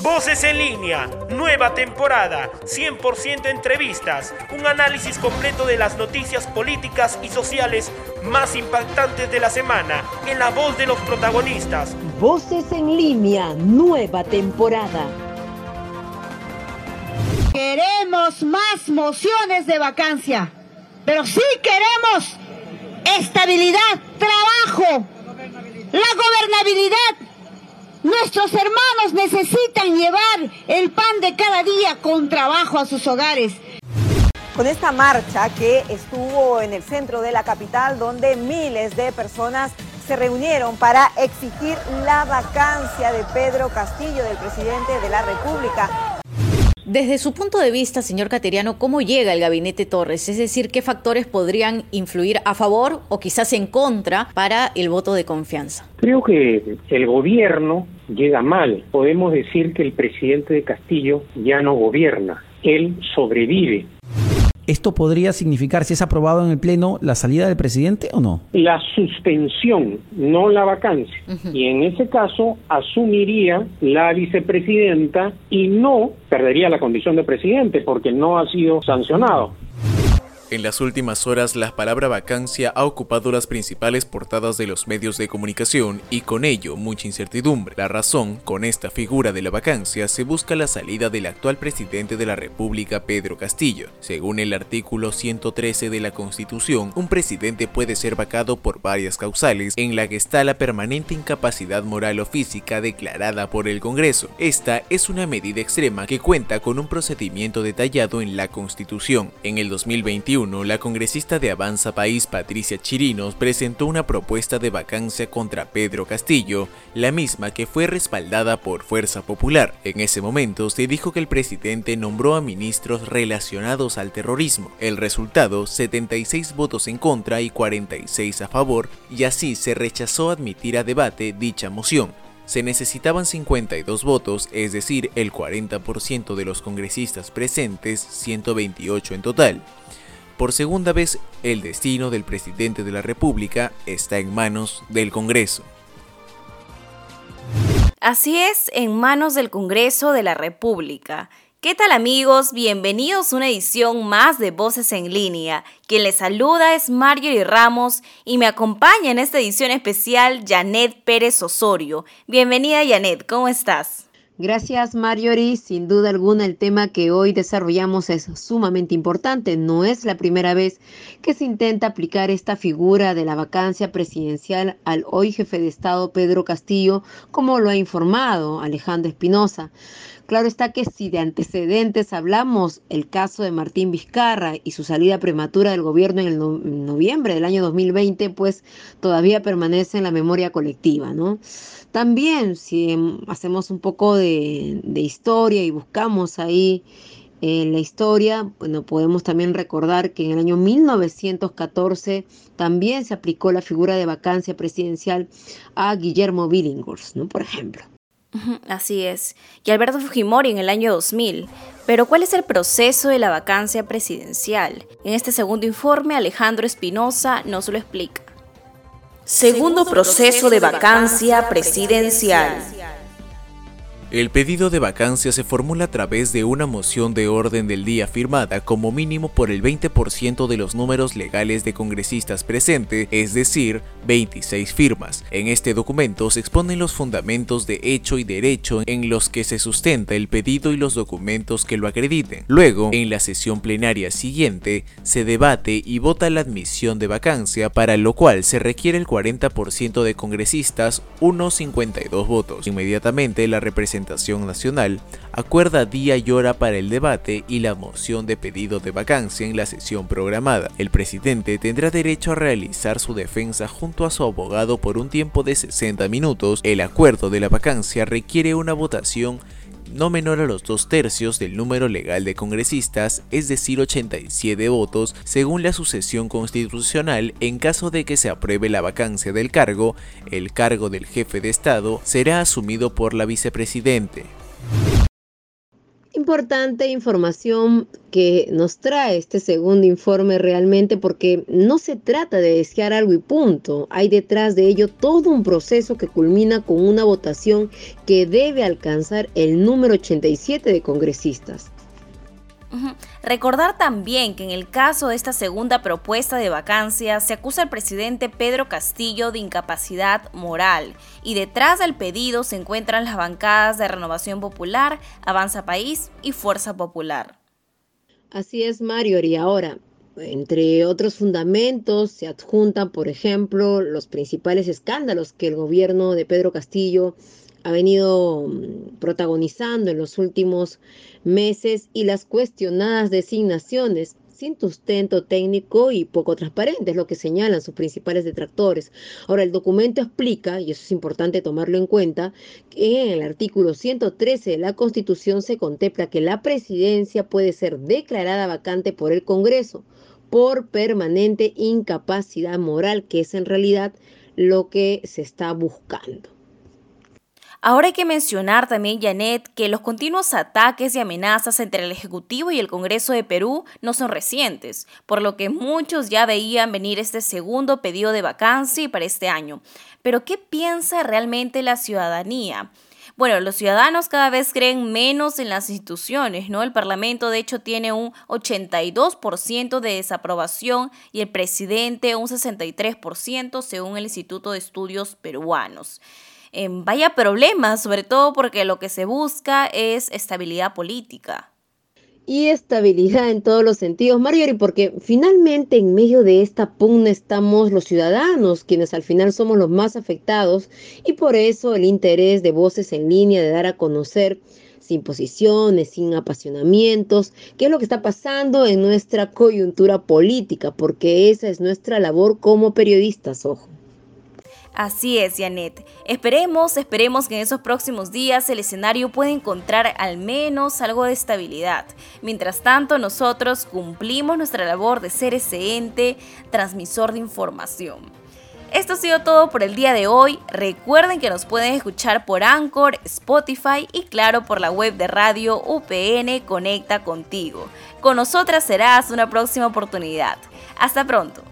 Voces en línea, nueva temporada, 100% entrevistas, un análisis completo de las noticias políticas y sociales más impactantes de la semana, en la voz de los protagonistas. Voces en línea, nueva temporada. Queremos más mociones de vacancia, pero sí queremos estabilidad, trabajo, la gobernabilidad Nuestros hermanos necesitan llevar el pan de cada día con trabajo a sus hogares. Con esta marcha que estuvo en el centro de la capital, donde miles de personas se reunieron para exigir la vacancia de Pedro Castillo, del presidente de la República. Desde su punto de vista, señor Cateriano, ¿cómo llega el gabinete Torres? Es decir, ¿qué factores podrían influir a favor o quizás en contra para el voto de confianza? Creo que el gobierno llega mal. Podemos decir que el presidente de Castillo ya no gobierna, él sobrevive. ¿Esto podría significar, si es aprobado en el Pleno, la salida del presidente o no? La suspensión, no la vacancia. Y en ese caso asumiría la vicepresidenta y no perdería la condición de presidente porque no ha sido sancionado. En las últimas horas, la palabra vacancia ha ocupado las principales portadas de los medios de comunicación y con ello mucha incertidumbre. La razón, con esta figura de la vacancia, se busca la salida del actual presidente de la República, Pedro Castillo. Según el artículo 113 de la Constitución, un presidente puede ser vacado por varias causales, en la que está la permanente incapacidad moral o física declarada por el Congreso. Esta es una medida extrema que cuenta con un procedimiento detallado en la Constitución. En el 2021, la congresista de Avanza País Patricia Chirinos presentó una propuesta de vacancia contra Pedro Castillo, la misma que fue respaldada por Fuerza Popular. En ese momento se dijo que el presidente nombró a ministros relacionados al terrorismo. El resultado, 76 votos en contra y 46 a favor, y así se rechazó admitir a debate dicha moción se necesitaban 52 votos, es decir, el 40% de los congresistas presentes, 128 en total. Por segunda vez, el destino del presidente de la República está en manos del Congreso. Así es, en manos del Congreso de la República. ¿Qué tal amigos? Bienvenidos a una edición más de Voces en línea. Quien les saluda es Marjorie Ramos y me acompaña en esta edición especial Janet Pérez Osorio. Bienvenida Janet, ¿cómo estás? Gracias, Marjorie. Sin duda alguna, el tema que hoy desarrollamos es sumamente importante. No es la primera vez que se intenta aplicar esta figura de la vacancia presidencial al hoy jefe de Estado Pedro Castillo, como lo ha informado Alejandro Espinosa. Claro está que si de antecedentes hablamos, el caso de Martín Vizcarra y su salida prematura del gobierno en el noviembre del año 2020, pues todavía permanece en la memoria colectiva, ¿no? También si hacemos un poco de, historia y buscamos ahí en la historia, bueno, podemos también recordar que en el año 1914 también se aplicó la figura de vacancia presidencial a Guillermo Billinghurst, ¿no? Por ejemplo. Así es. Y Alberto Fujimori en el año 2000. Pero ¿cuál es el proceso de la vacancia presidencial? En este segundo informe, Alejandro Espinosa nos lo explica. Segundo proceso de vacancia presidencial. El pedido de vacancia se formula a través de una moción de orden del día firmada como mínimo por el 20% de los números legales de congresistas presentes, es decir, 26 firmas. En este documento se exponen los fundamentos de hecho y derecho en los que se sustenta el pedido y los documentos que lo acrediten. Luego, en la sesión plenaria siguiente, se debate y vota la admisión de vacancia, para lo cual se requiere el 40% de congresistas, unos 52 votos. Inmediatamente la representación Nacional acuerda día y hora para el debate y la moción de pedido de vacancia en la sesión programada. El presidente tendrá derecho a realizar su defensa junto a su abogado por un tiempo de 60 minutos. El acuerdo de la vacancia requiere una votación no menor a los dos tercios del número legal de congresistas, es decir 87 votos, según la sucesión constitucional, en caso de que se apruebe la vacancia del cargo, el cargo del jefe de Estado será asumido por la vicepresidente. Importante información que nos trae este segundo informe realmente porque no se trata de desear algo y punto. Hay detrás de ello todo un proceso que culmina con una votación que debe alcanzar el número 87 de congresistas. Recordar también que en el caso de esta segunda propuesta de vacancia se acusa al presidente Pedro Castillo de incapacidad moral y detrás del pedido se encuentran las bancadas de Renovación Popular, Avanza País y Fuerza Popular. Así es, Mario. Y ahora, entre otros fundamentos, se adjuntan, por ejemplo, los principales escándalos que el gobierno de Pedro Castillo ha venido mm, protagonizando en los últimos meses y las cuestionadas designaciones sin sustento técnico y poco transparente, es lo que señalan sus principales detractores. Ahora, el documento explica, y eso es importante tomarlo en cuenta, que en el artículo 113 de la Constitución se contempla que la presidencia puede ser declarada vacante por el Congreso por permanente incapacidad moral, que es en realidad lo que se está buscando. Ahora hay que mencionar también, Janet, que los continuos ataques y amenazas entre el Ejecutivo y el Congreso de Perú no son recientes, por lo que muchos ya veían venir este segundo pedido de vacancia para este año. Pero ¿qué piensa realmente la ciudadanía? Bueno, los ciudadanos cada vez creen menos en las instituciones, ¿no? El Parlamento de hecho tiene un 82% de desaprobación y el presidente un 63% según el Instituto de Estudios Peruanos vaya problemas, sobre todo porque lo que se busca es estabilidad política. Y estabilidad en todos los sentidos, Marjorie, porque finalmente en medio de esta pugna estamos los ciudadanos, quienes al final somos los más afectados, y por eso el interés de voces en línea de dar a conocer sin posiciones, sin apasionamientos, qué es lo que está pasando en nuestra coyuntura política, porque esa es nuestra labor como periodistas, ojo. Así es, Janet. Esperemos, esperemos que en esos próximos días el escenario pueda encontrar al menos algo de estabilidad. Mientras tanto, nosotros cumplimos nuestra labor de ser ese ente transmisor de información. Esto ha sido todo por el día de hoy. Recuerden que nos pueden escuchar por Anchor, Spotify y claro por la web de radio UPN Conecta contigo. Con nosotras serás una próxima oportunidad. Hasta pronto.